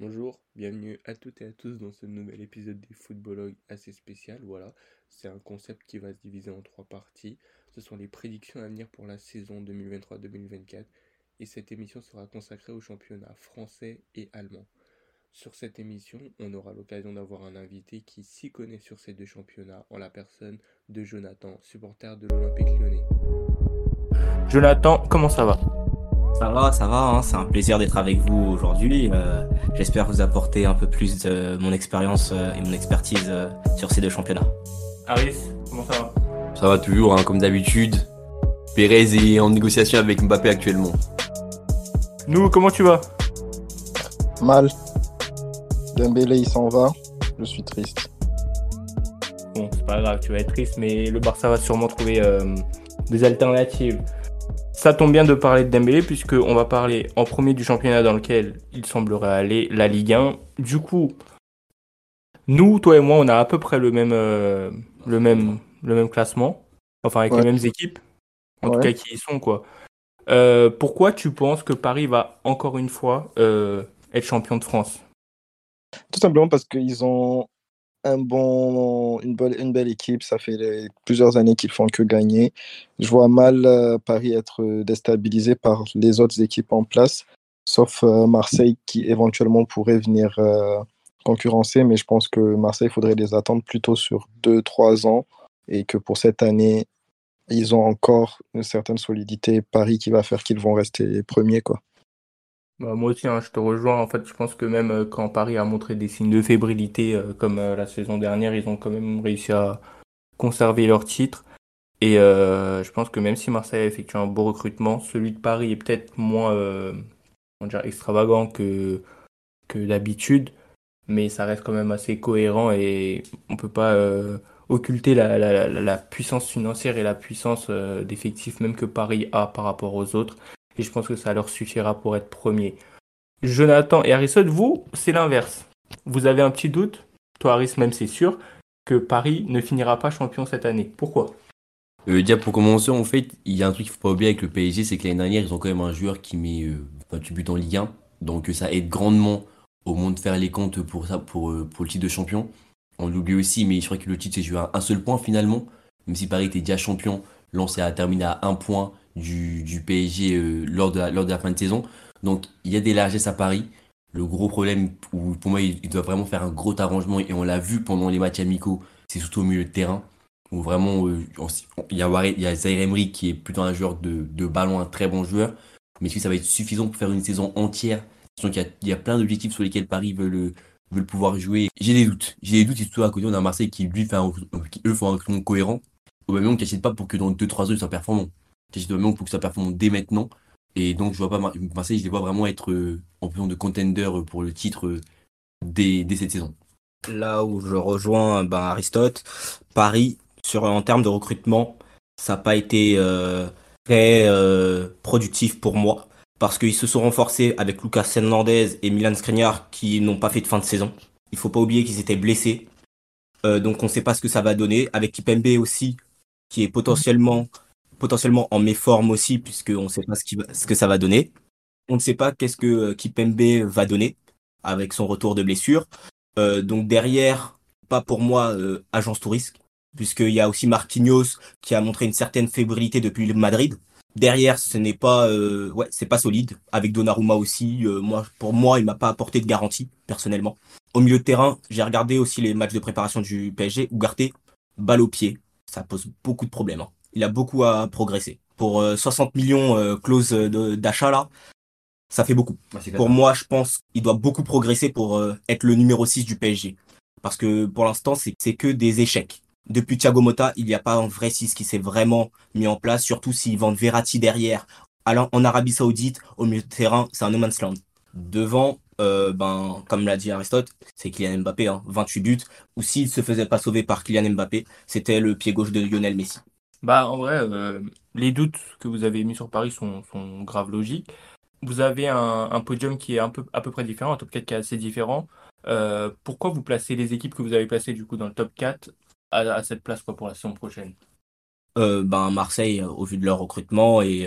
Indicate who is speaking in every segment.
Speaker 1: Bonjour, bienvenue à toutes et à tous dans ce nouvel épisode des Footballogues assez spécial. Voilà, c'est un concept qui va se diviser en trois parties. Ce sont les prédictions à venir pour la saison 2023-2024 et cette émission sera consacrée aux championnats français et allemand. Sur cette émission, on aura l'occasion d'avoir un invité qui s'y connaît sur ces deux championnats en la personne de Jonathan, supporter de l'Olympique lyonnais.
Speaker 2: Jonathan, comment ça va?
Speaker 3: Ça va, ça va, hein. c'est un plaisir d'être avec vous aujourd'hui. Euh, j'espère vous apporter un peu plus de mon expérience euh, et mon expertise euh, sur ces deux championnats.
Speaker 2: Aris, comment ça va?
Speaker 4: Ça va toujours, hein, comme d'habitude. Pérez est en négociation avec Mbappé actuellement.
Speaker 2: Nous, comment tu vas?
Speaker 5: Mal. Dembélé, il s'en va. Je suis triste.
Speaker 2: Bon, c'est pas grave, tu vas être triste, mais le Barça va sûrement trouver des alternatives. Ça tombe bien de parler de Dembélé puisqu'on va parler en premier du championnat dans lequel il semblerait aller, la Ligue 1. Du coup, nous, toi et moi, on a à peu près le même, euh, le même, le même classement, enfin avec les mêmes équipes, en tout cas qui y sont quoi. Euh, pourquoi tu penses que Paris va encore une fois euh, être champion de France?
Speaker 5: Tout simplement parce qu'ils ont un bon, une, belle, une belle équipe. Ça fait plusieurs années qu'ils font que gagner. Je vois mal euh, Paris être déstabilisé par les autres équipes en place, sauf euh, Marseille qui éventuellement pourrait venir euh, concurrencer. Mais je pense que Marseille, il faudrait les attendre plutôt sur 2-3 ans et que pour cette année, ils ont encore une certaine solidité. Paris qui va faire qu'ils vont rester premiers. Quoi.
Speaker 2: Bah, moi aussi, hein, je te rejoins. En fait, je pense que même euh, quand Paris a montré des signes de fébrilité, euh, comme euh, la saison dernière, ils ont quand même réussi à conserver leur titre. Et je pense que même si Marseille a effectué un beau recrutement, celui de Paris est peut-être moins extravagant que, que d'habitude, mais ça reste quand même assez cohérent et on peut pas occulter la, la, puissance financière et la puissance d'effectif même que Paris a par rapport aux autres. Et je pense que ça leur suffira pour être premier. Jonathan et Harrison, vous, c'est l'inverse. Vous avez un petit doute, toi Harris même c'est sûr, que Paris ne finira pas champion cette année. Pourquoi?
Speaker 4: Euh, Déjà pour commencer, en fait, il y a un truc qu'il faut pas oublier avec le PSG, c'est que l'année dernière, ils ont quand même un joueur qui met euh, 28 buts en Ligue 1. Donc euh, ça aide grandement au monde de faire les comptes pour, ça, pour, euh, pour le titre de champion. On l'oublie aussi, mais je crois que le titre s'est joué à un seul point finalement. Même si Paris était déjà champion, Lens a terminé à un point du, PSG euh, lors, de la, lors de la fin de saison. Donc il y a des largesses à Paris. Le gros problème, pour moi, il, doit vraiment faire un gros arrangement, et on l'a vu pendant les matchs amicaux, c'est surtout au milieu de terrain, où vraiment, euh, il, y a, a Zaire Emery qui est plutôt un joueur de, de ballon, un très bon joueur, mais est-ce que ça va être suffisant pour faire une saison entière? Y, il y a plein d'objectifs sur lesquels Paris veut le, pouvoir jouer. J'ai des doutes. J'ai des doutes, et surtout à côté, on a Marseille qui, lui, fait un, qui, eux, font un recrutement cohérent. Au même moment, qui pas pour que dans 2-3 ans, ils soient performants vraiment pour que ça performe dès maintenant. Et donc, je vois pas Marseille, je les vois vraiment être euh, en position de contender pour le titre euh, dès, cette saison.
Speaker 3: Là où je rejoins ben, Aristote, Paris, sur, en termes de recrutement, ça n'a pas été euh, très productif pour moi. Parce qu'ils se sont renforcés avec Lucas Hernandez et Milan Skriniar qui n'ont pas fait de fin de saison. Il faut pas oublier qu'ils étaient blessés. donc on ne sait pas ce que ça va donner. Avec Kipembe aussi, qui est potentiellement potentiellement en méforme aussi, puisqu'on ne sait pas ce, que ça va donner. On ne sait pas qu'est-ce que euh, Kipembe va donner avec son retour de blessure. Euh, donc derrière, pas pour moi euh, agence touriste, puisqu'il y a aussi Marquinhos qui a montré une certaine fébrilité depuis le Madrid. Derrière, ce n'est pas, c'est pas solide. Avec Donnarumma aussi, moi, pour moi, il m'a pas apporté de garantie personnellement. Au milieu de terrain, j'ai regardé aussi les matchs de préparation du PSG. Ugarte, balle au pied, ça pose beaucoup de problèmes. Hein il a beaucoup à progresser. Pour 60 euh, millions euh, clause d'achat là, ça fait beaucoup. pour moi, je pense qu'il doit beaucoup progresser pour euh, être le numéro 6 du PSG. Parce que pour l'instant, c'est que des échecs. Depuis Thiago Motta, il n'y a pas un vrai 6 qui s'est vraiment mis en place, surtout s'ils vendent Verratti derrière. Alors, en Arabie Saoudite, au milieu de terrain, c'est un no man's land. Devant, ben, comme l'a dit Aristote, c'est Kylian Mbappé, 28 hein, buts. Ou s'il se faisait pas sauver par Kylian Mbappé, c'était le pied gauche de Lionel Messi.
Speaker 2: Bah, en vrai, euh, les doutes que vous avez mis sur Paris sont, sont grave logiques. Vous avez un, podium qui est un peu, à peu près différent, un top 4 qui est assez différent. Euh, pourquoi vous placez les équipes que vous avez placées du coup dans le top 4 à, cette place quoi, pour la saison prochaine?
Speaker 3: Euh, ben, Marseille, au vu de leur recrutement, et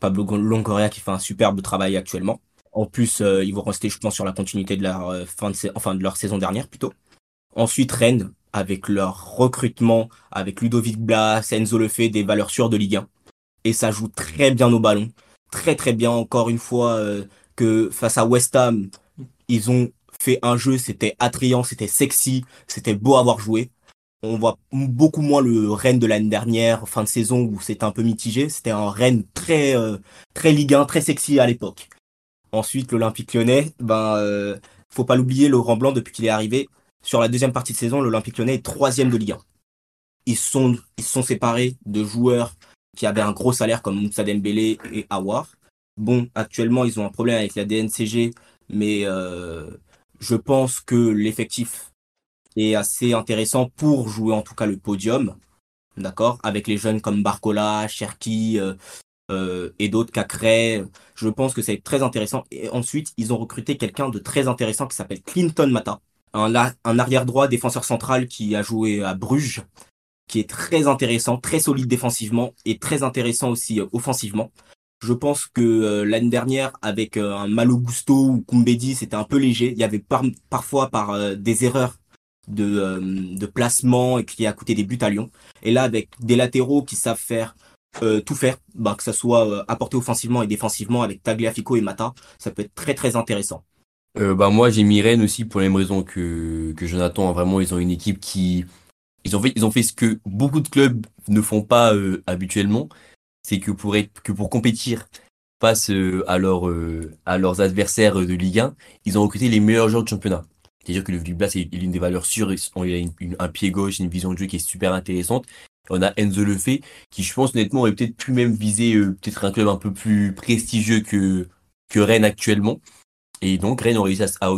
Speaker 3: Pablo Longoria qui fait un superbe travail actuellement. En plus, euh, ils vont rester, je pense, sur la continuité de leur euh, fin de, de leur saison dernière plutôt. Ensuite, Rennes, avec leur recrutement, avec Ludovic Blas, Enzo Lefebvre, des valeurs sûres de Ligue 1. Et ça joue très bien au ballon. Très très bien, encore une fois, euh, que face à West Ham, ils ont fait un jeu, c'était attrayant, c'était sexy, c'était beau à voir jouer. On voit beaucoup moins le Rennes de l'année dernière, fin de saison, où c'était un peu mitigé. C'était un Rennes très, très Ligue 1, très sexy à l'époque. Ensuite, l'Olympique lyonnais, ben, euh, faut pas l'oublier, Laurent Blanc, depuis qu'il est arrivé, sur la deuxième partie de saison, l'Olympique lyonnais est troisième de Ligue 1. Ils sont, sont séparés de joueurs qui avaient un gros salaire comme Moussa Dembélé et Awar. Bon, actuellement, ils ont un problème avec la DNCG, mais euh, je pense que l'effectif est assez intéressant pour jouer en tout cas le podium. D'accord Avec les jeunes comme Barcola, Cherki, euh, euh, et d'autres Cacré. Je pense que c'est très intéressant. Et ensuite, ils ont recruté quelqu'un de très intéressant qui s'appelle Clinton Mata, un, arrière droit défenseur central qui a joué à Bruges, qui est très intéressant, très solide défensivement et très intéressant aussi euh, offensivement. Je pense que euh, l'année dernière, avec un Malo Gusto ou Kumbedi, c'était un peu léger. Il y avait parfois par des erreurs de, de placement et qui a coûté des buts à Lyon. Et là, avec des latéraux qui savent faire euh, tout faire, bah, que ça soit euh, apporté offensivement et défensivement avec Tagliafico et Mata, ça peut être très très intéressant.
Speaker 4: Euh, bah moi j'ai mis Rennes aussi pour les mêmes raisons que, que Jonathan. Vraiment ils ont une équipe qui ils ont fait ils ont fait ce que beaucoup de clubs ne font pas habituellement, c'est que pour être que pour compétir face à, à leurs adversaires de Ligue 1, ils ont recruté les meilleurs joueurs de championnat. C'est-à-dire que le Viblas est l'une des valeurs sûres, il a un pied gauche, une vision de jeu qui est super intéressante. On a Enzo Lefebvre, qui je pense honnêtement aurait peut-être pu même viser euh, peut-être un club un peu plus prestigieux que, que Rennes actuellement. Et donc Rennes a réussi à,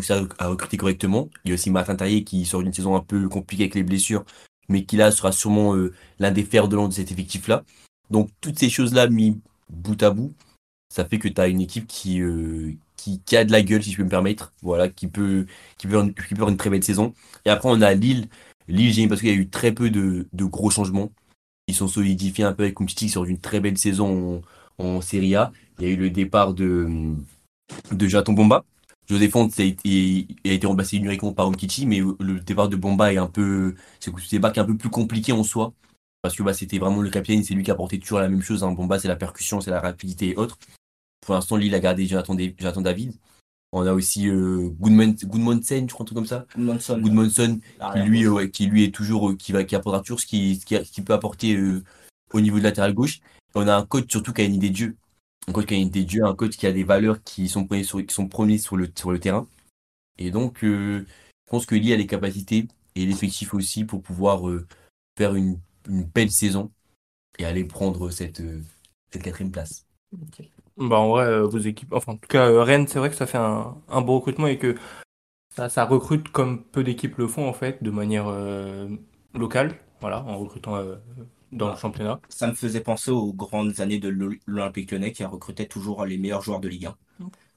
Speaker 4: recruter correctement. Il y a aussi Martin Taillé qui sort d'une saison un peu compliquée avec les blessures, mais qui là sera sûrement euh, l'un des fers de l'an de cet effectif-là. Donc toutes ces choses-là mis bout à bout, ça fait que tu une équipe qui, euh, qui, a de la gueule, si je peux me permettre, voilà, qui peut, qui peut, avoir une très belle saison. Et après, on a Lille. Lille, j'ai parce qu'il y a eu très peu de, gros changements ils sont solidifiés un peu avec Umtiti sur une très belle saison en, Serie A. Il y a eu le départ de, de Jaton Bomba. José Fonte a été, a été remplacé numériquement par Umtiti, mais le départ de Bomba est un peu, c'est un un peu plus compliqué en soi. Parce que bah, c'était vraiment le capitaine, c'est lui qui apportait toujours la même chose. Hein. Bomba, c'est la percussion, c'est la rapidité et autres. Pour l'instant, Lille a gardé Jonathan, Jonathan David. On a aussi euh, Goodmanson, je crois un truc comme ça. Goodmanson. Ah, qui lui, euh, qui lui est toujours, euh, qui va, qui apportera toujours ce qui, qui, peut apporter euh, au niveau de latéral gauche. on a un coach surtout qui a une idée de jeu. Un coach qui a une idée de jeu, un coach qui a des valeurs qui sont premiers sur, qui sont premiers sur le, sur le terrain. Et donc, je pense que Lee a les capacités et l'effectif aussi pour pouvoir faire une, une, belle saison et aller prendre cette, cette quatrième place.
Speaker 2: Bah en vrai, euh, vos équipes, enfin en tout cas euh, Rennes, c'est vrai que ça fait un, un bon recrutement et que ça, ça recrute comme peu d'équipes le font en fait, de manière euh, locale, voilà, en recrutant dans le championnat.
Speaker 3: Ça me faisait penser aux grandes années de l'Olympique Lyonnais qui a recruté toujours les meilleurs joueurs de Ligue 1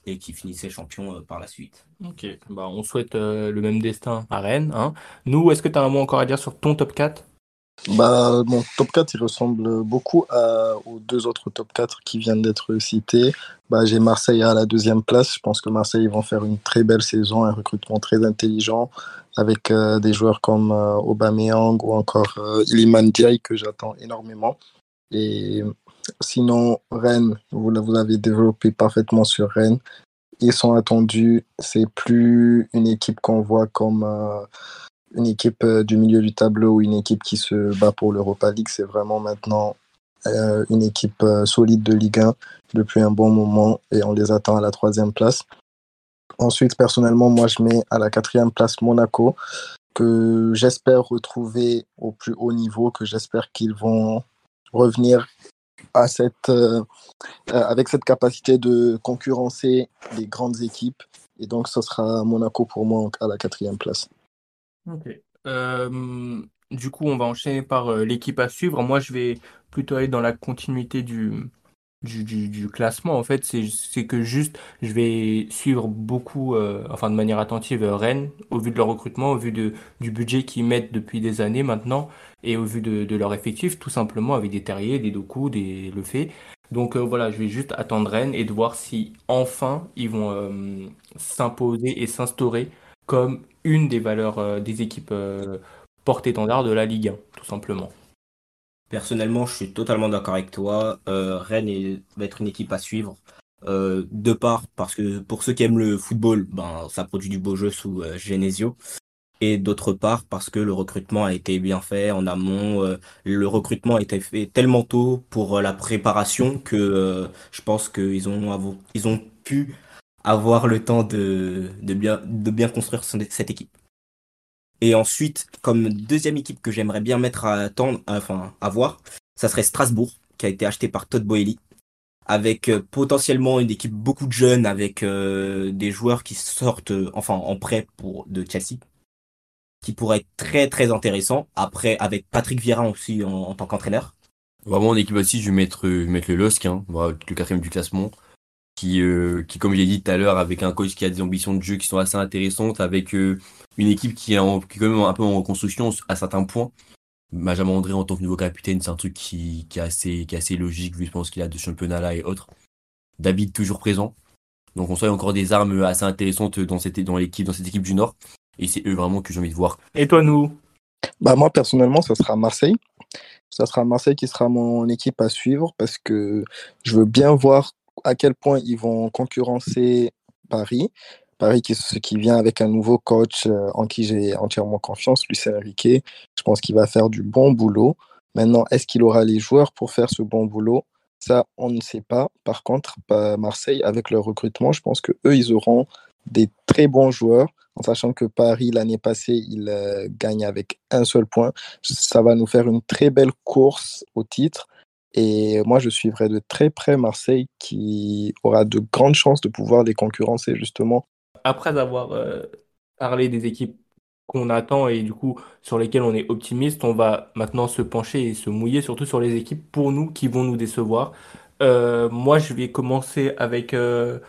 Speaker 3: et qui finissait champion par la suite.
Speaker 2: Ok, bah on souhaite le même destin à Rennes. Hein. Nous, est-ce que tu as un mot encore à dire sur ton top 4
Speaker 5: bah, mon top 4, il ressemble beaucoup à, aux deux autres top 4 qui viennent d'être cités. Bah, j'ai Marseille à la deuxième place. Je pense que Marseille vont faire une très belle saison, un recrutement très intelligent avec euh, des joueurs comme euh, Aubameyang ou encore euh, Iliman Diaye que j'attends énormément. Et sinon, Rennes, vous, vous avez développé parfaitement sur Rennes. Ils sont attendus. C'est plus une équipe qu'on voit comme une équipe euh, du milieu du tableau ou une équipe qui se bat pour l'Europa League. C'est vraiment maintenant euh, une équipe euh, solide de Ligue 1 depuis un bon moment et on les attend à la troisième place. Ensuite, personnellement, moi, je mets à la quatrième place Monaco, que j'espère retrouver au plus haut niveau, que j'espère qu'ils vont revenir à cette, avec cette capacité de concurrencer les grandes équipes. Et donc, ce sera Monaco pour moi à la quatrième place.
Speaker 2: Ok. Euh, du coup, on va enchaîner par euh, l'équipe à suivre. Moi, je vais plutôt aller dans la continuité du, du, du, classement. En fait, c'est que juste, je vais suivre beaucoup, euh, enfin de manière attentive, Rennes, au vu de leur recrutement, au vu de, du budget qu'ils mettent depuis des années maintenant, et au vu de, de leur effectif, tout simplement avec des Terriers, des Doku, des Lefebvre. Donc voilà, je vais juste attendre Rennes et de voir si enfin ils vont s'imposer et s'instaurer comme une des valeurs des équipes porte-étendard de la Ligue 1, tout simplement.
Speaker 3: Personnellement, je suis totalement d'accord avec toi. Rennes va être une équipe à suivre. Euh, de part parce que pour ceux qui aiment le football, ben, ça produit du beau jeu sous euh, Genesio. Et d'autre part parce que le recrutement a été bien fait en amont. Euh, le recrutement a été fait tellement tôt pour la préparation que je pense qu'ils ont, ils ont pu avoir le temps de, de, bien, de bien construire cette équipe. Et ensuite, comme deuxième équipe que j'aimerais bien mettre à attendre, enfin à voir, ça serait Strasbourg, qui a été acheté par Todd Boehly avec euh, potentiellement une équipe beaucoup de jeunes, avec euh, des joueurs qui sortent, euh, enfin en prêt pour de Chelsea, qui pourrait être très très intéressant. Après, avec Patrick Vieira aussi en, tant qu'entraîneur.
Speaker 4: Vraiment en équipe aussi, je vais mettre, mettre le LOSC, hein, le quatrième du classement, qui, qui comme j'ai dit tout à l'heure, avec un coach qui a des ambitions de jeu qui sont assez intéressantes, avec une équipe qui est, qui est quand même un peu en reconstruction à certains points. Benjamin André en tant que nouveau capitaine, c'est un truc qui, est assez, qui est assez logique vu je pense qu'il a de championnats là et autres. David toujours présent. Donc on sent encore des armes assez intéressantes dans cette, dans l'équipe, dans cette équipe du Nord. Et c'est eux vraiment que j'ai envie de voir.
Speaker 2: Et toi, nous
Speaker 5: bah Moi, personnellement, ça sera Marseille. Ça sera Marseille qui sera mon équipe à suivre parce que je veux bien voir à quel point ils vont concurrencer Paris. Paris qui, qui vient avec un nouveau coach euh, en qui j'ai entièrement confiance, Lucien Riquet. Je pense qu'il va faire du bon boulot. Maintenant, est-ce qu'il aura les joueurs pour faire ce bon boulot? Ça, on ne sait pas. Par contre, Marseille, avec leur recrutement, je pense qu'eux, ils auront des très bons joueurs, en sachant que Paris, l'année passée, il euh, gagne avec un seul point. Ça va nous faire une très belle course au titre. Et moi, je suivrai de très près Marseille qui aura de grandes chances de pouvoir les concurrencer justement
Speaker 2: après avoir euh, parlé des équipes qu'on attend et du coup sur lesquelles on est optimiste, on va maintenant se pencher et se mouiller surtout sur les équipes pour nous qui vont nous décevoir. Euh, moi, je vais commencer avec. Euh,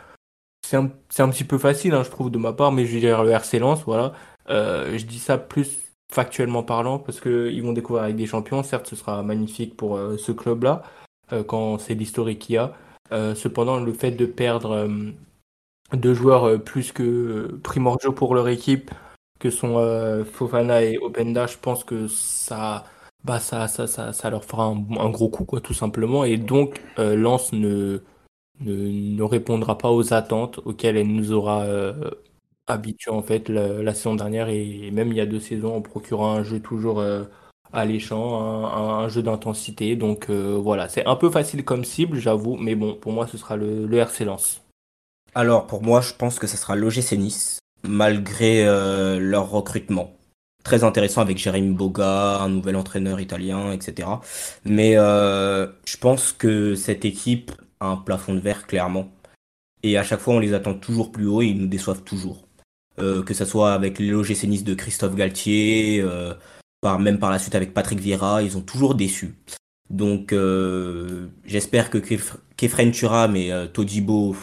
Speaker 2: c'est un, un, petit peu facile, hein, je trouve, de ma part, mais je vais dire le RC Lens. Voilà. je dis ça plus factuellement parlant parce qu'ils vont découvrir avec des champions. Certes, ce sera magnifique pour ce club-là quand c'est l'historique qu'il y a. cependant, le fait de perdre deux joueurs euh, plus que euh, primordiaux pour leur équipe, que sont euh, Fofana et Openda, je pense que ça, bah ça, ça, ça, ça leur fera un, gros coup, quoi, tout simplement. Et donc, Lens ne, ne, répondra pas aux attentes auxquelles elle nous aura habitués en fait la, saison dernière et, même il y a deux saisons en procurant un jeu toujours alléchant, un, un, jeu d'intensité. Donc voilà, c'est un peu facile comme cible, j'avoue, mais bon, pour moi, ce sera le, le RC Lens.
Speaker 3: Alors pour moi, je pense que ça sera l'OGC Nice, malgré euh, leur recrutement. Très intéressant avec Jérémy Boga, un nouvel entraîneur italien, etc. Mais euh, je pense que cette équipe a un plafond de verre, clairement. Et à chaque fois, on les attend toujours plus haut et ils nous déçoivent toujours. Euh, que ce soit avec l'OGC Nice de Christophe Galtier, par, même par la suite avec Patrick Vieira, ils ont toujours déçu. Donc j'espère que Kefren Turam et Todibo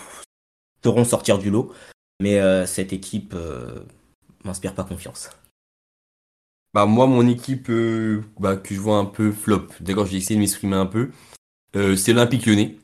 Speaker 3: sauront sortir du lot. Mais euh, cette équipe euh, m'inspire pas confiance.
Speaker 4: Bah moi mon équipe euh, bah, que je vois un peu flop, d'accord j'ai essayé de m'exprimer un peu, c'est l'Olympique lyonnais.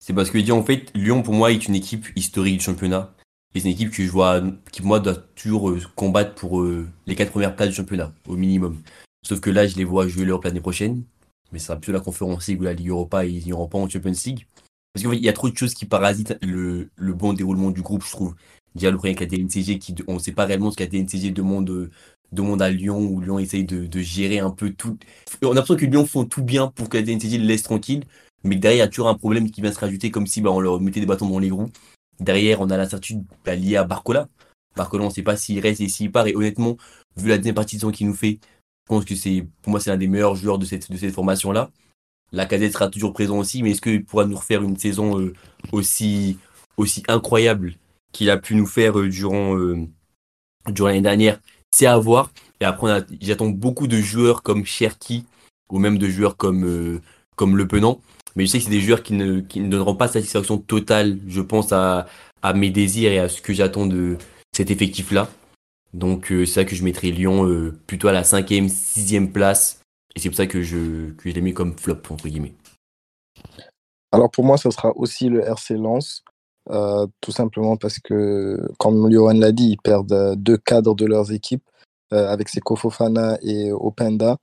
Speaker 4: C'est parce que en fait Lyon pour moi est une équipe historique du championnat. Et c'est une équipe que je vois qui moi doit toujours combattre pour les quatre premières places du championnat au minimum. Sauf que là je les vois jouer l'Europe l'année prochaine. Mais c'est un peu la conférence League ou la Ligue Europa et ils n'iront pas en Champions League. Parce qu'il y a trop de choses qui parasitent le, le, bon déroulement du groupe, je trouve. Déjà, le problème avec la DNCG, qui, on ne sait pas réellement ce que la DNCG demande, demande à Lyon, où Lyon essaye de, de, gérer un peu tout. On a l'impression que Lyon font tout bien pour que la DNCG le laisse tranquille, mais derrière, il y a toujours un problème qui vient se rajouter, comme si bah, on leur mettait des bâtons dans les roues. Derrière, on a l'incertitude bah, liée à Barcola. Barcola, on ne sait pas s'il reste et s'il part, et honnêtement, vu la deuxième partie de qu'il nous fait, je pense que c'est, pour moi, c'est l'un des meilleurs joueurs de cette, de cette formation-là. La cadette sera toujours présent aussi, mais est-ce qu'il pourra nous refaire une saison euh, aussi, aussi incroyable qu'il a pu nous faire euh, durant, euh, durant l'année dernière? C'est à voir. Et après, j'attends beaucoup de joueurs comme Cherki ou même de joueurs comme, Le Penant. Mais je sais que c'est des joueurs qui ne, donneront pas satisfaction totale, je pense, à, à mes désirs et à ce que j'attends de cet effectif-là. Donc c'est ça que je mettrai Lyon plutôt à la cinquième, sixième place et c'est pour ça que je, l'ai mis comme flop, entre guillemets.
Speaker 5: Alors pour moi, ce sera aussi le RC Lens, euh, tout simplement parce que, comme Johan l'a dit, ils perdent deux cadres de leurs équipes euh, avec Seko Fofana et Openda.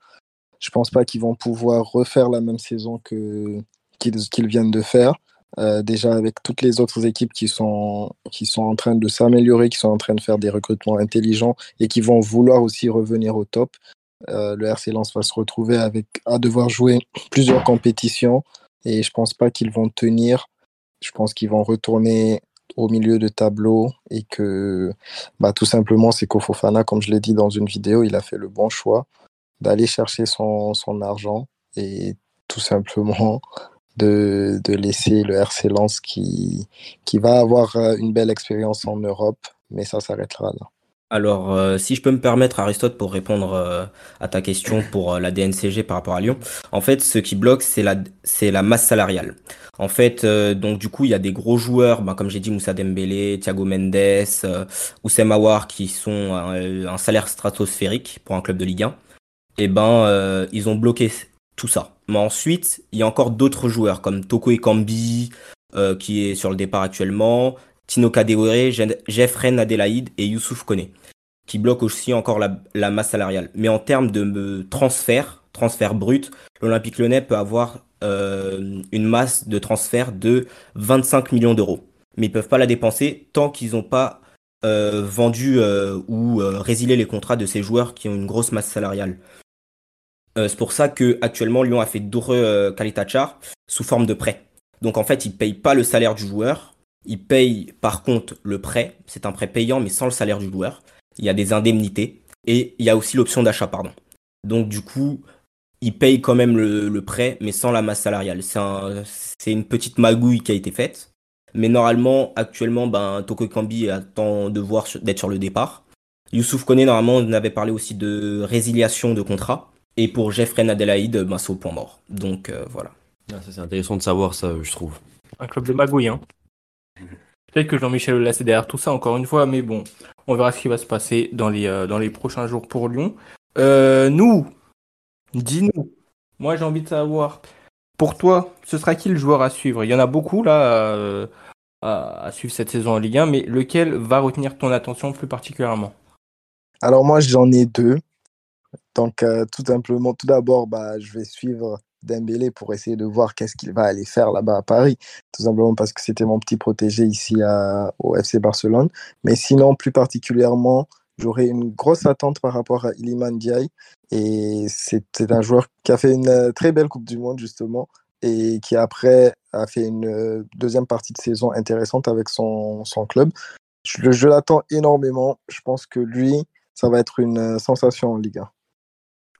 Speaker 5: Je pense pas qu'ils vont pouvoir refaire la même saison que qu'ils viennent de faire. Euh, déjà avec toutes les autres équipes qui sont, qui sont en train de s'améliorer, qui sont en train de faire des recrutements intelligents et qui vont vouloir aussi revenir au top. Euh, le RC Lens va se retrouver à devoir jouer plusieurs compétitions et je pense pas qu'ils vont tenir. Je pense qu'ils vont retourner au milieu de tableau et que bah, tout simplement c'est Kofofana, comme je l'ai dit dans une vidéo, il a fait le bon choix d'aller chercher son, argent et tout simplement de, laisser le RC Lens qui, qui va avoir euh, une belle expérience en Europe, mais ça s'arrêtera là.
Speaker 3: Alors, euh, si je peux me permettre, Aristote, pour répondre euh, à ta question pour euh, la DNCG par rapport à Lyon, en fait, ce qui bloque, c'est la, c'est la masse salariale. En fait, donc du coup, il y a des gros joueurs, ben, comme j'ai dit, Moussa Dembélé, Thiago Mendes, Oussem Aouar, qui sont un, salaire stratosphérique pour un club de Ligue 1. Et ben, ils ont bloqué tout ça. Mais ensuite, il y a encore d'autres joueurs comme Toko Ekambi, euh, qui est sur le départ actuellement, Tino Kadewere, Jeffren Adelaide et Youssouf Kone, qui bloquent aussi encore la, masse salariale. Mais en termes de euh, transfert, transfert brut, l'Olympique lyonnais peut avoir euh, une masse de transfert de 25 millions d'euros. Mais ils peuvent pas la dépenser tant qu'ils n'ont pas euh, vendu euh, ou euh, résilié les contrats de ces joueurs qui ont une grosse masse salariale. Euh, c'est pour ça que actuellement Lyon a fait Doure euh, Kalitachar sous forme de prêt. Donc en fait, ils payent pas le salaire du joueur, ils payent par contre le prêt. C'est un prêt payant mais sans le salaire du joueur. Il y a des indemnités et il y a aussi l'option d'achat, pardon. Donc du coup, ils payent quand même le, le prêt mais sans la masse salariale. C'est un, c'est une petite magouille qui a été faite. Mais normalement, actuellement, ben, Toko Kambi attend de voir sur- d'être sur le départ. Youssouf Kone, normalement, on avait parlé aussi de résiliation de contrat. Et pour Jeffrey Adelaide, ben, c'est au point mort. Donc euh, voilà.
Speaker 4: Ah, ça, c'est intéressant de savoir ça, je trouve.
Speaker 2: Un club de magouille, hein. Peut-être que Jean-Michel Aulas est derrière tout ça, encore une fois, mais bon, on verra ce qui va se passer dans les, euh, dans les prochains jours pour Lyon. Euh, nous, dis-nous, moi j'ai envie de savoir, pour toi, ce sera qui le joueur à suivre? Il y en a beaucoup là à, à suivre cette saison en Ligue 1, mais lequel va retenir ton attention plus particulièrement?
Speaker 5: Alors moi, j'en ai deux. Donc, euh, tout simplement, tout d'abord, bah, je vais suivre Dembélé pour essayer de voir qu'est-ce qu'il va aller faire là-bas à Paris. Tout simplement parce que c'était mon petit protégé ici au FC Barcelone. Mais sinon, plus particulièrement, j'aurais une grosse attente par rapport à Iliman Ndiaye. Et c'est un joueur qui a fait une euh, très belle Coupe du Monde, justement, et qui après a fait une euh, deuxième partie de saison intéressante avec son, son club. Je, je l'attends énormément. Je pense que lui, ça va être une euh, sensation en Ligue 1.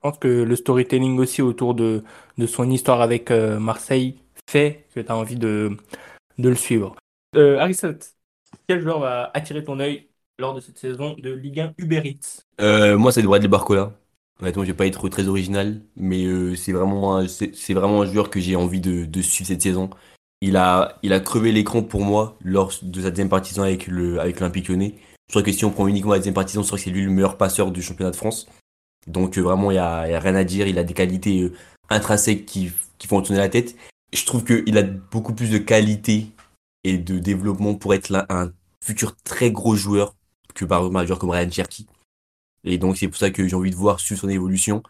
Speaker 2: Je pense que le storytelling aussi autour de, de son histoire avec euh, Marseille fait que tu as envie de, de le suivre. Euh, Aristote, quel joueur va attirer ton œil lors de cette saison de Ligue 1 Uber Eats?
Speaker 4: Euh, moi, c'est Bradley Barcola. Honnêtement, je vais pas être très original, mais euh, c'est vraiment, un- c'est c'est vraiment un joueur que j'ai envie de, de suivre cette saison. Il a, il a crevé l'écran pour moi lors de sa deuxième partie de saison avec le, avec l'Olympique Lyonnais. Je crois que si on prend uniquement la deuxième partie de saison, je crois que c'est lui le meilleur passeur du championnat de France. Donc euh, vraiment, il y a, rien à dire. Il a des qualités euh, intrinsèques qui, qui font tourner la tête. Je trouve qu'il a beaucoup plus de qualité et de développement pour être un futur très gros joueur que par exemple un joueur comme Ryan Cherky. Et donc c'est pour ça que j'ai envie de voir suivre son évolution.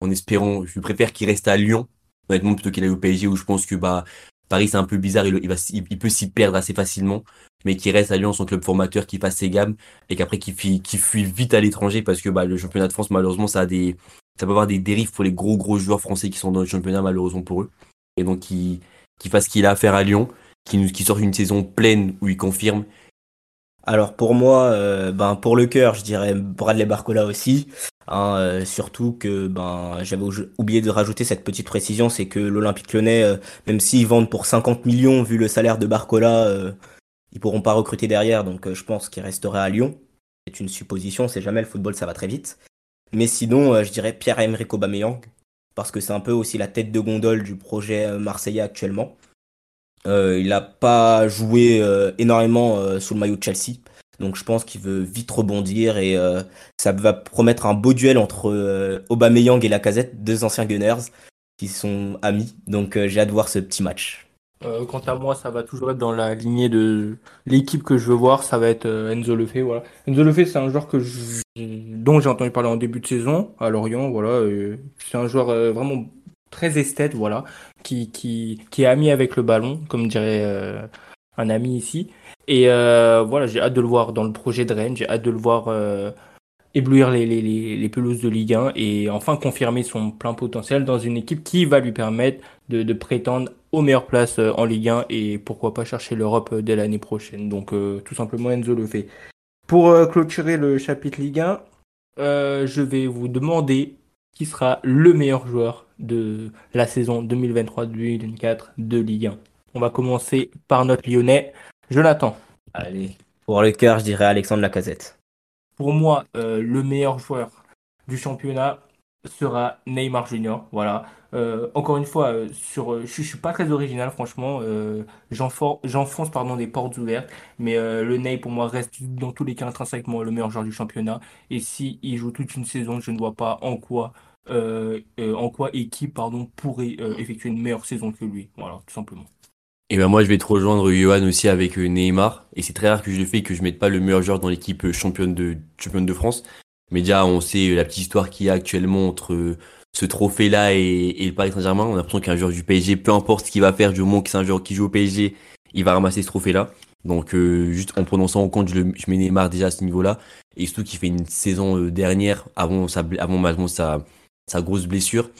Speaker 4: En espérant, je préfère qu'il reste à Lyon, honnêtement, plutôt qu'il aille au PSG où je pense que bah Paris c'est un peu bizarre, il, peut s'y perdre assez facilement, mais qu'il reste à Lyon, son club formateur, qui fasse ses gammes et qu'après qu'il fuit, vite à l'étranger parce que bah, le championnat de France malheureusement ça a des, ça peut avoir des dérives pour les gros gros joueurs français qui sont dans le championnat malheureusement pour eux. Et donc qu'il qu'il fasse ce qu'il a à faire à Lyon, qu'il nous, sorte une saison pleine où il confirme
Speaker 3: Alors pour moi, euh, ben pour le cœur, je dirais Bradley Barcola aussi. Hein, euh, surtout que ben j'avais ou- oublié de rajouter cette petite précision, c'est que l'Olympique Lyonnais, euh, même s'ils vendent pour 50 millions vu le salaire de Barcola, euh, ils pourront pas recruter derrière, donc euh, je pense qu'il resterait à Lyon. C'est une supposition, c'est jamais le football, ça va très vite. Mais sinon, je dirais Pierre-Emerick Aubameyang parce que c'est un peu aussi la tête de gondole du projet marseillais actuellement. Il n'a pas joué énormément sous le maillot de Chelsea. Donc je pense qu'il veut vite rebondir et euh, ça va promettre un beau duel entre euh, Aubameyang et Lacazette, deux anciens Gunners qui sont amis. Donc euh, j'ai hâte de voir ce petit match.
Speaker 2: Euh, quant à moi, ça va toujours être dans la lignée de l'équipe que je veux voir. Ça va être Enzo Lefebvre. Enzo Lefebvre, c'est un joueur dont j'ai entendu parler en début de saison à Lorient. Voilà. C'est un joueur vraiment très esthète, voilà, qui, qui, qui est ami avec le ballon, comme dirait un ami ici. Et euh, voilà, j'ai hâte de le voir dans le projet de Rennes. J'ai hâte de le voir euh, éblouir les, pelouses de Ligue 1 et enfin confirmer son plein potentiel dans une équipe qui va lui permettre de, prétendre aux meilleures places euh, en Ligue 1 et pourquoi pas chercher l'Europe dès l'année prochaine. Donc tout simplement Enzo le fait. Pour clôturer le chapitre Ligue 1, euh, je vais vous demander qui sera le meilleur joueur de la saison 2023-2024 de Ligue 1. On va commencer par notre Lyonnais, Jonathan.
Speaker 3: Allez. Pour le cœur, je dirais Alexandre Lacazette.
Speaker 2: Pour moi, euh, le meilleur joueur du championnat sera Neymar Junior. Voilà. Euh, encore une fois, euh, sur, je, je suis pas très original, franchement. J'enfonce pardon des portes ouvertes, mais le Ney pour moi reste dans tous les cas intrinsèquement le meilleur joueur du championnat. Et si il joue toute une saison, je ne vois pas en quoi, en quoi équipe pardon pourrait effectuer une meilleure saison que lui. Voilà, tout simplement.
Speaker 4: Et ben moi je vais te rejoindre Johan aussi avec euh, Neymar et c'est très rare que je le fais que je mette pas le meilleur joueur dans l'équipe euh, championne de championne de France. Mais déjà on sait euh, la petite histoire qu'il y a actuellement entre ce trophée là et, le Paris Saint-Germain. On a l'impression qu'un joueur du PSG, peu importe ce qu'il va faire du moment que c'est un joueur qui joue au PSG, il va ramasser ce trophée là. Donc euh, juste en prenant ça en compte, je, mets Neymar déjà à ce niveau là et surtout qu'il fait une saison dernière avant sa avant malheureusement sa sa grosse blessure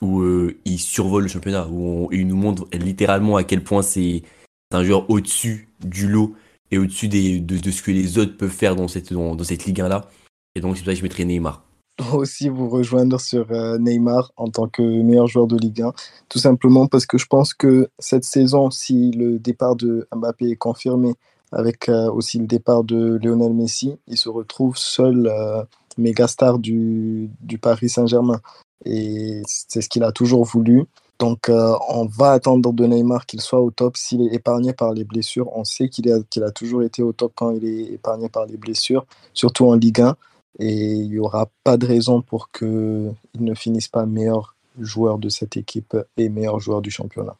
Speaker 4: où euh, il survole le championnat, où il nous montre littéralement à quel point c'est un joueur au-dessus du lot et au-dessus des, de, de ce que les autres peuvent faire dans cette, dans, cette Ligue 1-là. Et donc, c'est pour ça que je mettrais Neymar.
Speaker 5: aussi vous rejoindre sur euh, Neymar en tant que meilleur joueur de Ligue 1, tout simplement parce que je pense que cette saison, si le départ de Mbappé est confirmé, avec euh, aussi le départ de Lionel Messi, il se retrouve seul euh, méga star du, du Paris Saint-Germain. Et c'est ce qu'il a toujours voulu. Donc euh, on va attendre de Neymar qu'il soit au top. S'il est épargné par les blessures, on sait qu'il a, toujours été au top quand il est épargné par les blessures, surtout en Ligue 1 et il n'y aura pas de raison pour qu'il ne finisse pas meilleur joueur de cette équipe et meilleur joueur du championnat.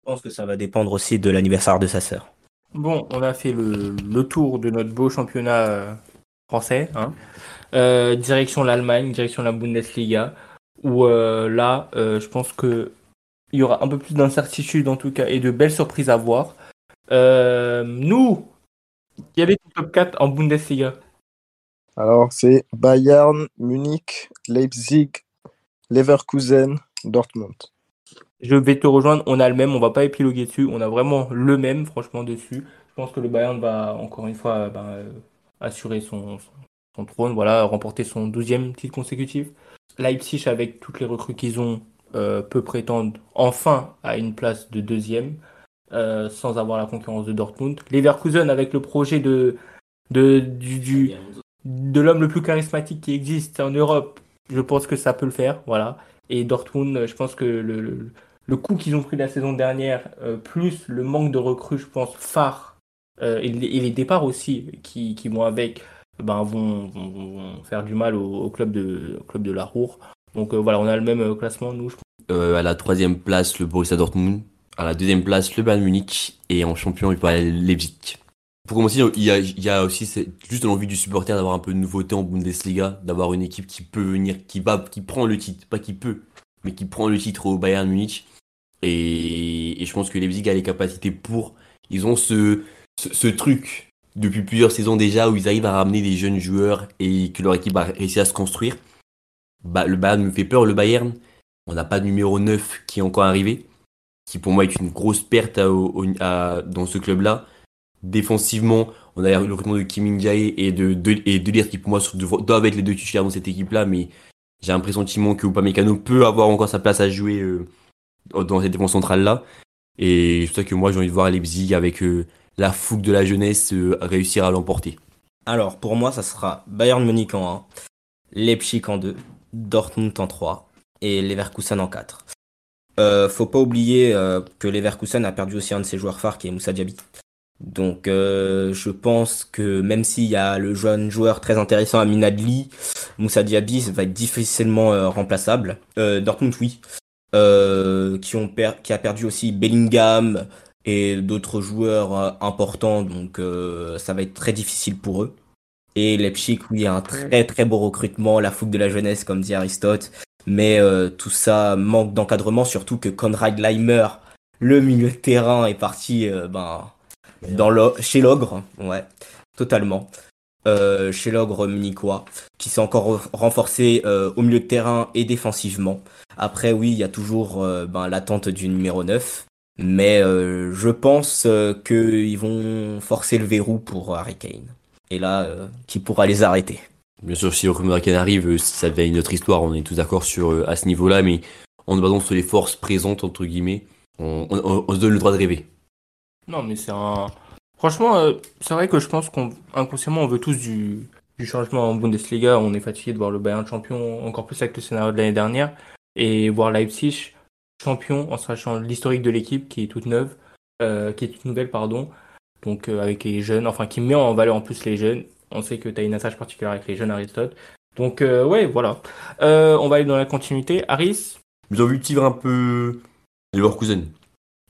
Speaker 3: Je pense que ça va dépendre aussi de l'anniversaire de sa sœur.
Speaker 2: Bon, on a fait le, le tour de notre beau championnat euh, français. Hein. Euh, direction l'Allemagne, direction la Bundesliga, où euh, là, euh, je pense que il y aura un peu plus d'incertitude en tout cas et de belles surprises à voir. Euh, nous, est ton top 4 en Bundesliga?
Speaker 5: Alors c'est Bayern, Munich, Leipzig, Leverkusen, Dortmund.
Speaker 2: Je vais te rejoindre, on a le même, on va pas épiloguer dessus, on a vraiment le même franchement dessus. Je pense que le Bayern va encore une fois ben, euh, assurer son, trône, voilà, remporter son 12e titre consécutif. Leipzig avec toutes les recrues qu'ils ont euh, peut prétendre enfin à une place de deuxième euh, sans avoir la concurrence de Dortmund. Leverkusen avec le projet de, de, du, de l'homme le plus charismatique qui existe en Europe, je pense que ça peut le faire, voilà. Et Dortmund, je pense que le, le, coup qu'ils ont pris la saison dernière, euh, plus le manque de recrues, je pense, phare, et, les, et, les, départs aussi qui, qui vont avec, ben, vont, vont, faire du mal au, club de, club de la Ruhr. Donc euh, voilà, on a le même classement, nous. Je
Speaker 4: euh, à la troisième place, le Borussia Dortmund. À la deuxième place, le Bayern Munich. Et en champion, il parlait Leipzig. Pour commencer, il y a, il y a aussi juste l'envie du supporter d'avoir un peu de nouveauté en Bundesliga, d'avoir une équipe qui peut venir, qui va, qui prend le titre, pas qui peut, mais qui prend le titre au Bayern Munich. Et, et je pense que Leipzig a les capacités pour. Ils ont ce, ce, truc depuis plusieurs saisons déjà où ils arrivent à ramener des jeunes joueurs et que leur équipe a réussi à se construire. Bah, le Bayern me fait peur, le Bayern. On n'a pas de numéro 9 qui est encore arrivé, qui pour moi est une grosse perte dans ce club-là. Défensivement, on a le recrutement de Kim Min-jae et de, de, et de qui pour moi doivent être les deux titulaires dans cette équipe-là, mais j'ai un pressentiment que Upamecano peut avoir encore sa place à jouer euh, dans cette défense centrale-là. Et c'est pour ça que moi j'ai envie de voir Leipzig avec euh, la fougue de la jeunesse euh, réussir à l'emporter.
Speaker 3: Alors pour moi ça sera Bayern Munich en 1, Leipzig en 2, Dortmund en 3 et Leverkusen en 4. Euh, faut pas oublier euh, que Leverkusen a perdu aussi un de ses joueurs phares qui est Moussa Diaby. Donc je pense que même s'il y a le jeune joueur très intéressant Amin Adli, Moussa Diaby va être difficilement remplaçable. Dortmund oui. qui a perdu aussi Bellingham et d'autres joueurs euh, importants, donc euh, ça va être très difficile pour eux. Et Leipzig, oui, a un très très beau recrutement, la fougue de la jeunesse, comme dit Aristote. Mais euh, tout ça manque d'encadrement, surtout que Konrad Leimer, le milieu de terrain, est parti euh, ben, dans l'o- chez l'ogre, ouais, totalement. Euh, chez l'ogre munichois, qui s'est encore re- renforcé euh, au milieu de terrain et défensivement. Après, oui, il y a toujours euh, ben, l'attente du numéro 9. Mais euh, je pense euh, qu'ils vont forcer le verrou pour Harry Kane. Et là, euh, qui pourra les arrêter
Speaker 4: Bien sûr, si Romain Kane arrive, ça devient une autre histoire. On est tous d'accord sur euh, à ce niveau-là, mais en se basant sur les forces présentes entre guillemets, on, on- on se donne le droit de rêver.
Speaker 2: Non, mais c'est un. Franchement, euh, c'est vrai que je pense qu'on inconsciemment on veut tous du, du changement en Bundesliga. On est fatigué de voir le Bayern champion, encore plus avec le scénario de l'année dernière, et voir Leipzig champion en sachant l'historique de l'équipe qui est toute neuve, euh, qui est toute nouvelle, pardon. Donc euh, avec les jeunes, enfin qui met en valeur en plus les jeunes. On sait que tu as une attache particulière avec les jeunes Aristote. Donc euh, ouais, voilà. On va aller dans la continuité. Aris,
Speaker 4: Ils ont vu tigre un peu Leverkusen.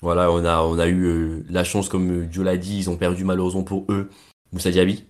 Speaker 4: Voilà, on a, on a eu la chance, comme Joe l'a dit, ils ont perdu malheureusement pour eux Moussa Diaby.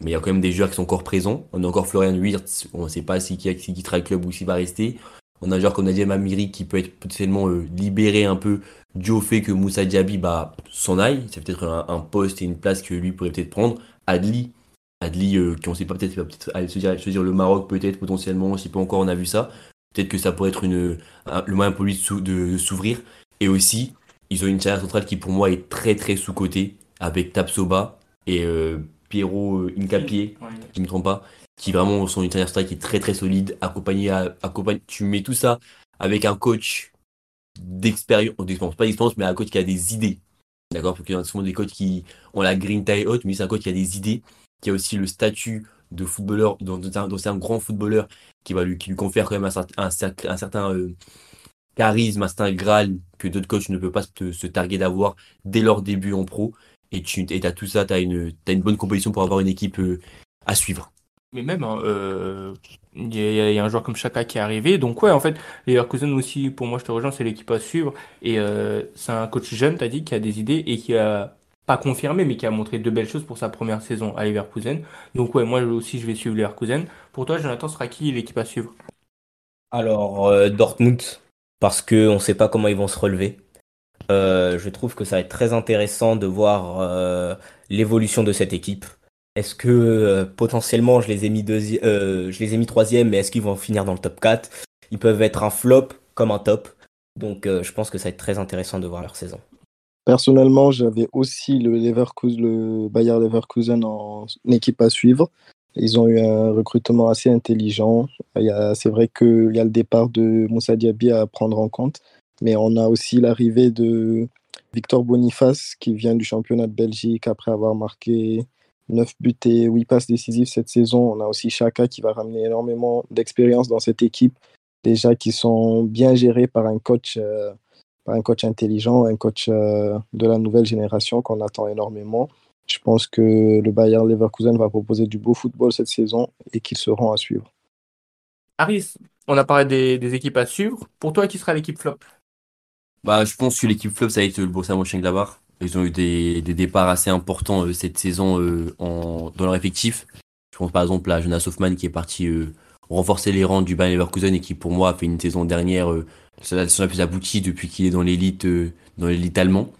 Speaker 4: Mais il y a quand même des joueurs qui sont encore présents. On a encore Florian Wirtz, on ne sait pas si qui, qui quittera le club ou s'il va rester. On a un joueur comme Nadia Mamiri qui peut être potentiellement euh, libéré un peu dû au fait que Moussa Diaby bah, s'en aille. C'est peut-être un, un poste et une place que lui pourrait peut-être prendre. Adli, Adli euh, qui on sait pas peut-être va peut-être aller se dire, se dire le Maroc peut-être potentiellement, si pas encore on a vu ça. Peut-être que ça pourrait être une, un- le moyen pour lui de s'ou- de- de s'ouvrir. Et aussi, ils ont une charnière centrale qui pour moi est très très sous-cotée avec Tapsoba et euh, Pierrot euh, Incapié, je ne me trompe pas, qui vraiment charnière centrale qui est très très solide, accompagné à tu mets tout ça avec un coach d'expérience, pas d'expérience, mais un coach qui a des idées. D'accord? Parce qu'il y a souvent des coachs qui ont la green tie haute, mais c'est un coach qui a des idées, qui a aussi le statut de footballeur, donc c'est un, grand footballeur qui va lui, qui lui confère quand même un, un, un certain euh, charisme, un certain graal que d'autres coachs ne peuvent pas se, targuer d'avoir dès leur début en pro. Et tu as tout ça, tu as t'as une bonne composition pour avoir une équipe euh, à suivre.
Speaker 2: Mais même, hein, euh, il y, a- un joueur comme Chaka qui est arrivé. Donc ouais, en fait, les Leverkusen aussi, pour moi, je te rejoins, c'est l'équipe à suivre. Et euh, c'est un coach jeune, t'as dit, qui a des idées et qui a pas confirmé, mais qui a montré de belles choses pour sa première saison à Leverkusen. Donc ouais, moi aussi, je vais suivre Leverkusen. Pour toi, Jonathan, sera qui l'équipe à suivre?
Speaker 3: Alors, euh, Dortmund, parce que on sait pas comment ils vont se relever. Je trouve que ça va être très intéressant de voir l'évolution de cette équipe. Est-ce que euh, potentiellement je les ai mis deuxi- euh, je les ai mis troisième, mais est-ce qu'ils vont finir dans le top 4? Ils peuvent être un flop comme un top. Donc euh, je pense que ça va être très intéressant de voir leur saison.
Speaker 5: Personnellement, j'avais aussi le, Leverkusen, le Bayer Leverkusen en équipe à suivre. Ils ont eu un recrutement assez intelligent. Il y a- C'est vrai qu'il y a le départ de Moussa Diaby à prendre en compte, mais on a aussi l'arrivée de Victor Boniface qui vient du championnat de Belgique après avoir marqué 9 buts et 8 passes décisives cette saison. On a aussi Chaka qui va ramener énormément d'expérience dans cette équipe, déjà qui sont bien gérés par un coach. euh, par un coach intelligent, un coach euh, de la nouvelle génération qu'on attend énormément. Je pense que le Bayer Leverkusen va proposer du beau football cette saison et qu'ils seront à suivre.
Speaker 2: Aris, on a parlé des, des équipes à suivre. Pour toi, qui sera l'équipe flop?
Speaker 4: Bah, je pense que l'équipe flop, ça va être le Borussia Mönchengladbach. Ils ont eu des, départs assez importants euh, cette saison euh, dans leur effectif. Je pense par exemple à Jonas Hoffmann qui est parti euh, renforcer les rangs du Bayern Leverkusen et qui pour moi a fait une saison dernière c'est la plus aboutie depuis qu'il est dans l'élite dans l'élite allemand.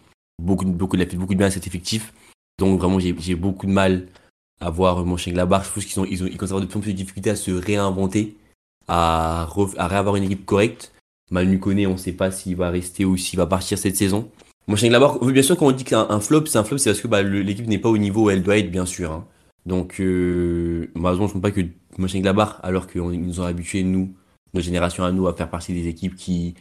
Speaker 4: Beaucoup, beaucoup, il a fait beaucoup de bien à cet effectif. Donc vraiment j'ai beaucoup de mal à voir Mönchengladbach. Je pense qu'ils ont, ils ont, ils avoir de plus en plus de difficultés à se réinventer, à, réavoir une équipe correcte. Manu Koné, on ne sait pas s'il va rester ou s'il va partir cette saison. Mönchengladbach, bien sûr, quand on dit qu'un un flop, c'est un flop, c'est parce que bah, l'équipe n'est pas au niveau où elle doit être, bien sûr. hein. Donc, euh, malheureusement, je ne pense pas que Mönchengladbach, alors qu'ils nous ont habitués, nous, notre génération à nous, à faire partie des équipes qui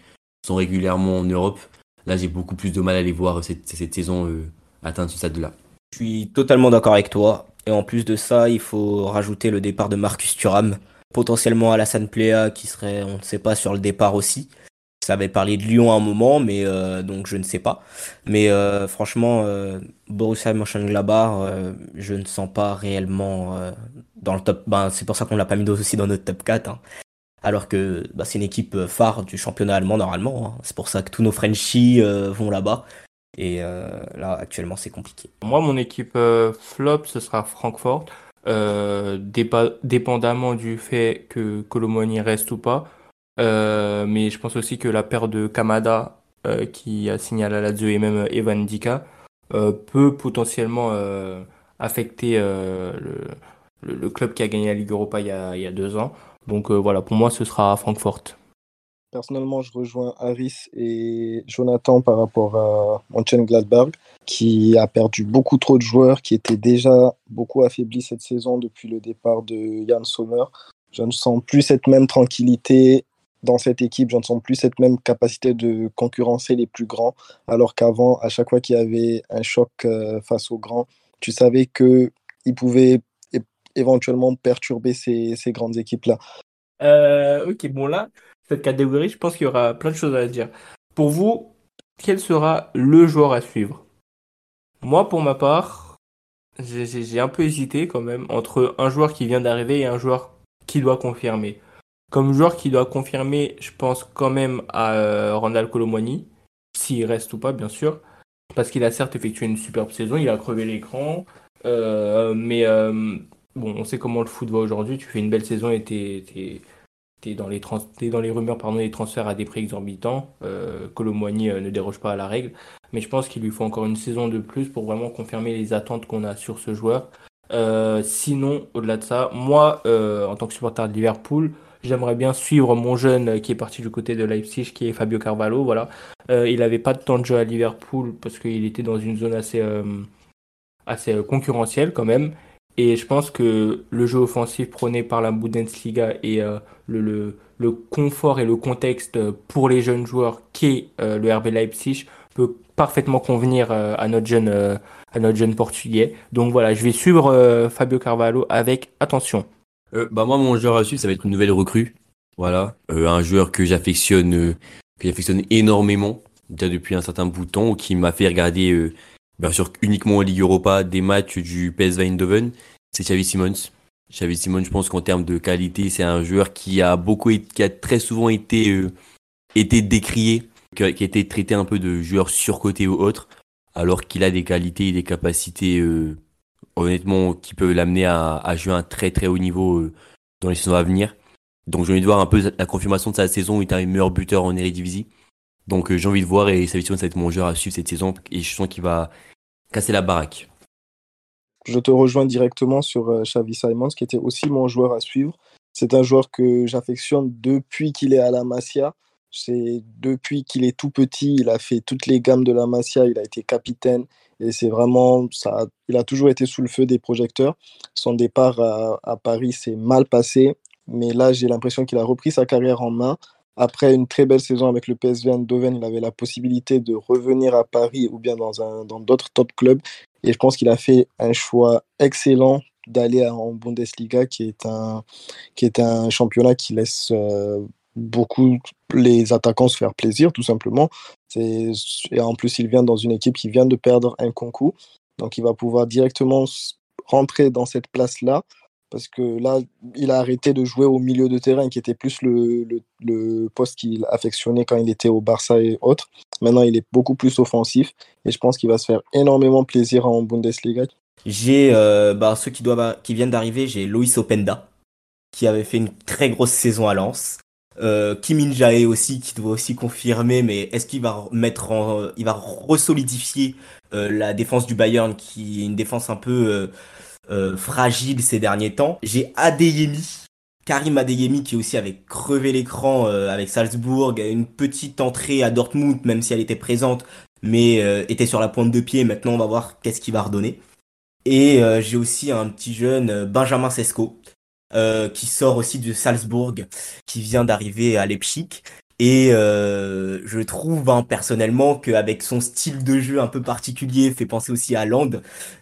Speaker 4: sont régulièrement en Europe, là, j'ai beaucoup plus de mal à les voir cette, cette saison euh, atteindre ce stade-là.
Speaker 3: Je suis totalement d'accord avec toi. Et en plus de ça, il faut rajouter le départ de Marcus Thuram. Potentiellement Alassane Plea qui serait, on ne sait pas, sur le départ aussi. Ça avait parlé de Lyon à un moment, mais euh, donc je ne sais pas. Mais euh, franchement, euh, Borussia Mönchengladbach, euh, je ne sens pas réellement euh, dans le top. Ben, c'est pour ça qu'on l'a pas mis aussi dans notre top 4. hein. alors que bah, c'est une équipe phare du championnat allemand normalement. Hein. C'est pour ça que tous nos Frenchies vont là-bas. Et là, actuellement, c'est compliqué.
Speaker 2: Moi, mon équipe flop, ce sera Francfort. dépendamment du fait que Colomoni reste ou pas. Mais je pense aussi que la paire de Kamada euh, qui a signé à la Lazio et même Evan Dika euh, peut potentiellement euh, affecter le, club qui a gagné la Ligue Europa il y a, deux ans. Donc voilà, pour moi, ce sera à Francfort.
Speaker 5: Personnellement, je rejoins Harris et Jonathan par rapport à Mönchengladbach, qui a perdu beaucoup trop de joueurs, qui étaient déjà beaucoup affaiblis cette saison depuis le départ de Jan Sommer. Je ne sens plus cette même tranquillité dans cette équipe, je ne sens plus cette même capacité de concurrencer les plus grands, alors qu'avant, à chaque fois qu'il y avait un choc euh, face aux grands, tu savais qu'ils pouvaient éventuellement perturber ces, grandes équipes-là.
Speaker 2: Euh, ok, bon là, cette catégorie, je pense qu'il y aura plein de choses à dire. Pour vous, quel sera le joueur à suivre? Moi, pour ma part, j'ai un peu hésité quand même entre un joueur qui vient d'arriver et un joueur qui doit confirmer. Comme joueur qui doit confirmer, je pense quand même à euh, Randall Colomwani, s'il reste ou pas, bien sûr. Parce qu'il a certes effectué une superbe saison, il a crevé l'écran. Euh, mais euh, bon, on sait comment le foot va aujourd'hui. Tu fais une belle saison et t'es, es, dans, les dans les rumeurs pardon, des transferts à des prix exorbitants. Euh, ne déroge pas à la règle. Mais je pense qu'il lui faut encore une saison de plus pour vraiment confirmer les attentes qu'on a sur ce joueur. sinon, au-delà de ça, moi, en tant que supporter de Liverpool, J'aimerais bien suivre mon jeune qui est parti du côté de Leipzig, qui est Fabio Carvalho. Voilà. Euh, il n'avait pas de temps de jeu à Liverpool parce qu'il était dans une zone assez, euh, assez euh, concurrentielle quand même. Et je pense que le jeu offensif prôné par la Bundesliga et le, le, confort et le contexte pour les jeunes joueurs qu'est le RB Leipzig peut parfaitement convenir à notre jeune à notre jeune portugais. Donc voilà, je vais suivre Fabio Carvalho avec attention.
Speaker 4: Euh, bah moi mon joueur à suivre ça va être une nouvelle recrue. Voilà, euh, un joueur que j'affectionne euh, que j'affectionne énormément déjà depuis un certain bout de temps qui m'a fait regarder bien sûr uniquement en Ligue Europa des matchs du PSV Eindhoven, c'est Xavi Simons. Xavi Simons, je pense qu'en termes de qualité, c'est un joueur qui a beaucoup qui a très souvent été été décrié, qui a, été traité un peu de joueur surcoté ou autre, alors qu'il a des qualités et des capacités honnêtement, qui peut l'amener à, jouer un très très haut niveau euh, dans les saisons à venir. Donc j'ai envie de voir un peu la confirmation de sa saison où il est un meilleur buteur en Eredivisie. Donc euh, j'ai envie de voir et sa vision ça va être mon joueur à suivre cette saison et je sens qu'il va casser la baraque.
Speaker 5: Je te rejoins directement sur euh, Xavi Simons qui était aussi mon joueur à suivre. C'est un joueur que j'affectionne depuis qu'il est à la Masia. C'est depuis qu'il est tout petit, il a fait toutes les gammes de la Masia, il a été capitaine, et c'est vraiment, ça, il a toujours été sous le feu des projecteurs. Son départ à, Paris s'est mal passé, mais là, j'ai l'impression qu'il a repris sa carrière en main. Après une très belle saison avec le PSV Eindhoven, il avait la possibilité de revenir à Paris ou bien dans, un, dans d'autres top clubs. Et je pense qu'il a fait un choix excellent d'aller en Bundesliga, qui est un, qui est un championnat qui laisse euh, beaucoup les attaquants se faire plaisir, tout simplement. Et en plus, il vient dans une équipe qui vient de perdre un concours. Donc, il va pouvoir directement rentrer dans cette place-là. Parce que là, il a arrêté de jouer au milieu de terrain, qui était plus le, le, poste qu'il affectionnait quand il était au Barça et autres. Maintenant, il est beaucoup plus offensif. Et je pense qu'il va se faire énormément plaisir en Bundesliga.
Speaker 3: J'ai euh, bah, ceux qui, doivent, qui viennent d'arriver, j'ai Loïs Openda, qui avait fait une très grosse saison à Lens. Euh, Kim In aussi qui doit aussi confirmer, mais est-ce qu'il va mettre en, il va resolidifier euh, la défense du Bayern qui est une défense un peu euh, euh, fragile ces derniers temps? J'ai Adeyemi, Karim Adeyemi qui aussi avait crevé l'écran avec Salzbourg, une petite entrée à Dortmund même si elle était présente, mais était sur la pointe de pied. Maintenant on va voir qu'est-ce qu'il va redonner. Et j'ai aussi un petit jeune Benjamin Sesko euh, qui sort aussi de Salzbourg, qui vient d'arriver à Leipzig. Et euh, je trouve hein, personnellement qu'avec son style de jeu un peu particulier, fait penser aussi à Land.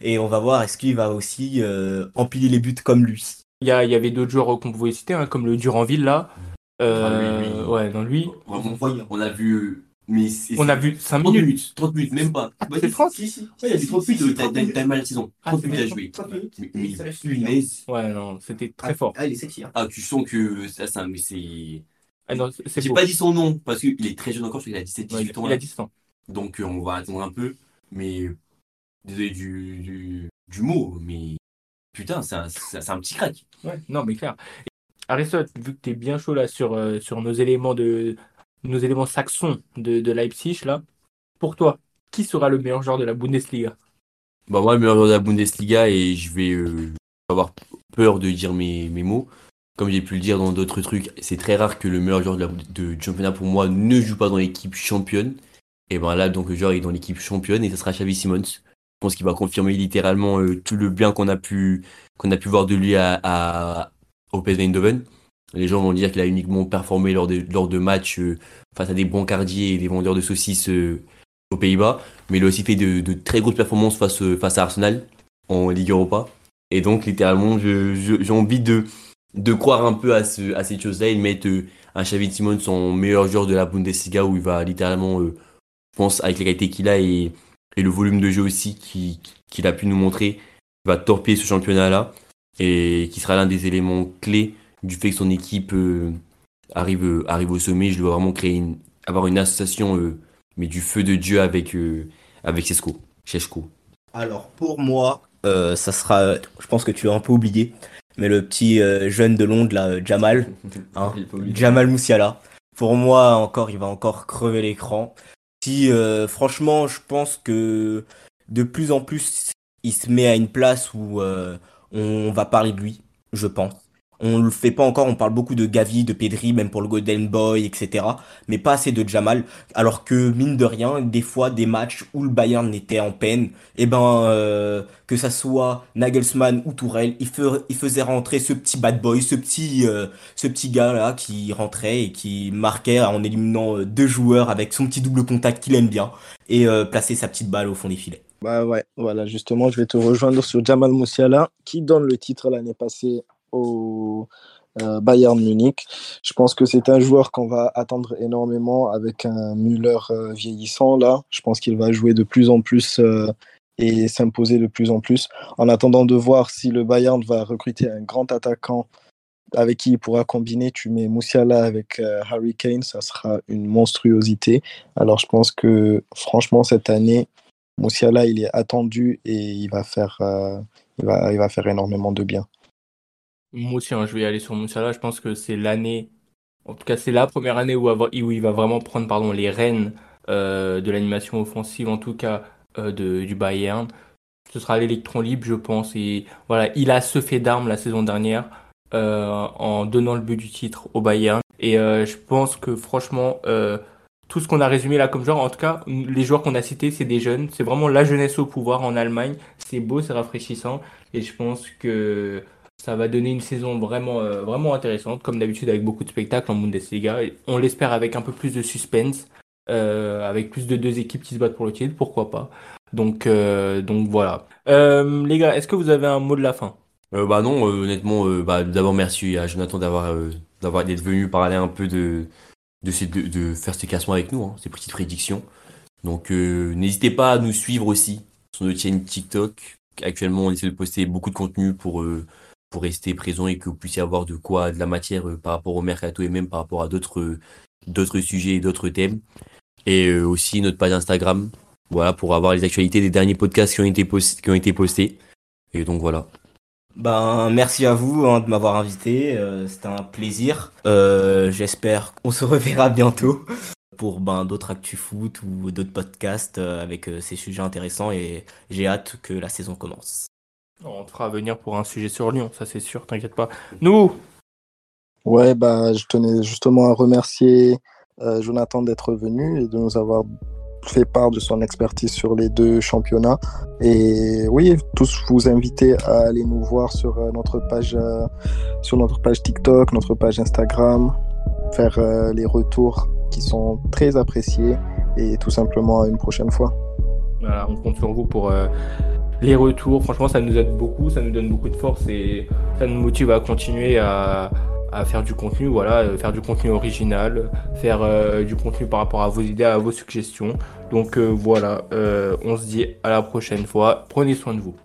Speaker 3: Et on va voir est-ce qu'il va aussi euh, empiler les buts comme lui?
Speaker 2: Il y, y avait d'autres joueurs qu'on pouvait citer, hein, comme le Duranville là. Euh, ah, Ouais, dans lui.
Speaker 4: On, on, a vu Mais c'est-
Speaker 2: On a vu 5
Speaker 4: 30
Speaker 2: minutes.
Speaker 4: minutes. 30 minutes, même pas.
Speaker 2: Ah,
Speaker 4: Bah,
Speaker 2: c'est
Speaker 4: si,
Speaker 2: 30?
Speaker 4: Si, si. Ouais, il y a des 30 minutes, t'as mal la saison.
Speaker 2: Ah,
Speaker 4: 30
Speaker 2: c'est
Speaker 4: minutes à jouer.
Speaker 3: 30 minutes.
Speaker 4: Mais, punaise.
Speaker 2: Ouais, non, c'était très fort.
Speaker 3: Ah, il est sexy. Hein.
Speaker 4: Ah, tu sens que ça, ça, mais c'est.
Speaker 2: Ah, non, c'est-
Speaker 4: J'ai
Speaker 2: beau.
Speaker 4: pas dit son nom parce qu'il est très jeune encore, je crois qu'il a 17,
Speaker 2: Ouais,
Speaker 4: 18 ans.
Speaker 2: il
Speaker 4: là.
Speaker 2: a 10 ans.
Speaker 4: Donc euh, on va attendre un peu. Mais désolé du, du, du mot, mais putain, c'est un, c'est c'est un petit crack.
Speaker 2: Ouais, non, mais clair. Aristote, vu que tu es bien chaud là sur, euh, sur nos éléments de nos éléments saxons de, de Leipzig là, pour toi, qui sera le meilleur joueur de la Bundesliga?
Speaker 4: Bah moi, le meilleur joueur de la Bundesliga et je vais euh, avoir peur de dire mes, mots. Comme j'ai pu le dire dans d'autres trucs, c'est très rare que le meilleur joueur de championnat pour moi ne joue pas dans l'équipe championne. Et ben là, donc le joueur est dans l'équipe championne et ça sera Xavi Simons. Je pense qu'il va confirmer littéralement euh, tout le bien qu'on a pu qu'on a pu voir de lui à, à au PSV Eindhoven. Les gens vont dire qu'il a uniquement performé lors de, lors de matchs euh, face à des brancardiers et des vendeurs de saucisses euh, aux Pays-Bas mais il a aussi fait de, de très grosses performances face, euh, face à Arsenal en Ligue Europa. Et donc, littéralement, j'ai envie de, de croire un peu à, ce, à cette chose-là et de mettre un Xavi Simons en meilleur joueur de la Bundesliga où il va littéralement, je pense, avec les qualités qu'il a et, et le volume de jeu aussi qui- qu'il a pu nous montrer, va torpiller ce championnat-là et qui sera l'un des éléments clés du fait que son équipe euh, arrive, euh, arrive au sommet. Je dois vraiment créer une, avoir une association, euh, mais du feu de Dieu avec, avec Cesco. Chesco.
Speaker 3: Alors, pour moi, ça sera. Je pense que tu l'as un peu oublié. Mais le petit jeune de Londres, là, Jamal. Hein, Jamal Moussiala. Pour moi, encore, il va encore crever l'écran. Si, euh, franchement, je pense que de plus en plus, il se met à une place où euh, on va parler de lui, je pense. On le fait pas encore, on parle beaucoup de Gavi, de Pedri, même pour le Golden Boy, etc. Mais pas assez de Jamal. Alors que, mine de rien, des fois, des matchs où le Bayern était en peine, et ben, euh, que ça soit Nagelsmann ou Tourelle, il, faisait rentrer ce petit bad boy, ce petit, euh, ce petit gars là qui rentrait et qui marquait en éliminant euh, deux joueurs avec son petit double contact qu'il aime bien et placer sa petite balle au fond des filets.
Speaker 5: Bah ouais, voilà, justement, je vais te rejoindre sur Jamal Musiala, qui donne le titre l'année passée au euh, Bayern Munich. Je pense que c'est un joueur qu'on va attendre énormément avec un Müller euh, vieillissant là. Je pense qu'il va jouer de plus en plus euh, et s'imposer de plus en plus. En attendant de voir si le Bayern va recruter un grand attaquant avec qui il pourra combiner, tu mets Musiala avec Harry Kane, ça sera une monstruosité. Alors je pense que franchement cette année, Musiala, il est attendu et il va faire, il va, il va faire énormément de bien.
Speaker 2: Moi aussi, hein, je vais aller sur Moussala. Je pense que c'est l'année, en tout cas, c'est la première année où, il va vraiment prendre pardon, les rênes euh, de l'animation offensive, en tout cas euh, de, du Bayern. Ce sera l'électron libre, je pense. Et voilà, il a ce fait d'armes la saison dernière euh, en donnant le but du titre au Bayern. Et euh, je pense que franchement, euh, tout ce qu'on a résumé là comme genre, en tout cas, les joueurs qu'on a cités, c'est des jeunes. C'est vraiment la jeunesse au pouvoir en Allemagne. C'est beau, c'est rafraîchissant. Et je pense que ça va donner une saison vraiment, euh, vraiment intéressante, comme d'habitude avec beaucoup de spectacles en Bundesliga. Et on l'espère avec un peu plus de suspense, euh, avec plus de deux équipes qui se battent pour le titre, pourquoi pas. Donc, euh, donc voilà. Les gars, est-ce que vous avez un mot de la fin?
Speaker 4: Bah non, honnêtement, bah, d'abord merci à Jonathan d'avoir d'être venu parler un peu de de, ces, de, faire ces classements avec nous, hein, ces petites prédictions. Donc n'hésitez pas à nous suivre aussi sur notre chaîne TikTok. Actuellement, on essaie de poster beaucoup de contenu pour pour rester présent et que vous puissiez avoir de quoi, de la matière euh, par rapport au mercato et même par rapport à d'autres euh, d'autres sujets et d'autres thèmes. Et euh, aussi notre page Instagram, voilà, pour avoir les actualités des derniers podcasts qui ont été qui ont été postés. Et donc voilà.
Speaker 3: Ben, merci à vous hein, de m'avoir invité. C'était un plaisir. Euh, J'espère qu'on se reverra bientôt pour ben, d'autres actus foot ou d'autres podcasts avec ces sujets intéressants et j'ai hâte que la saison commence.
Speaker 2: On te fera venir pour un sujet sur Lyon, ça c'est sûr, t'inquiète pas. Nous,
Speaker 5: Ouais, bah, je tenais justement à remercier euh, Jonathan d'être venu et de nous avoir fait part de son expertise sur les deux championnats. Et oui, tous vous inviter à aller nous voir sur euh, notre page, euh, sur notre page TikTok, notre page Instagram, faire euh, les retours qui sont très appréciés et tout simplement à une prochaine fois.
Speaker 2: Voilà, on compte sur vous pour les retours. Franchement, ça nous aide beaucoup, ça nous donne beaucoup de force et ça nous motive à continuer à, à faire du contenu, voilà, faire du contenu original, faire du contenu par rapport à vos idées, à vos suggestions. Donc voilà, on se dit à la prochaine fois. Prenez soin de vous.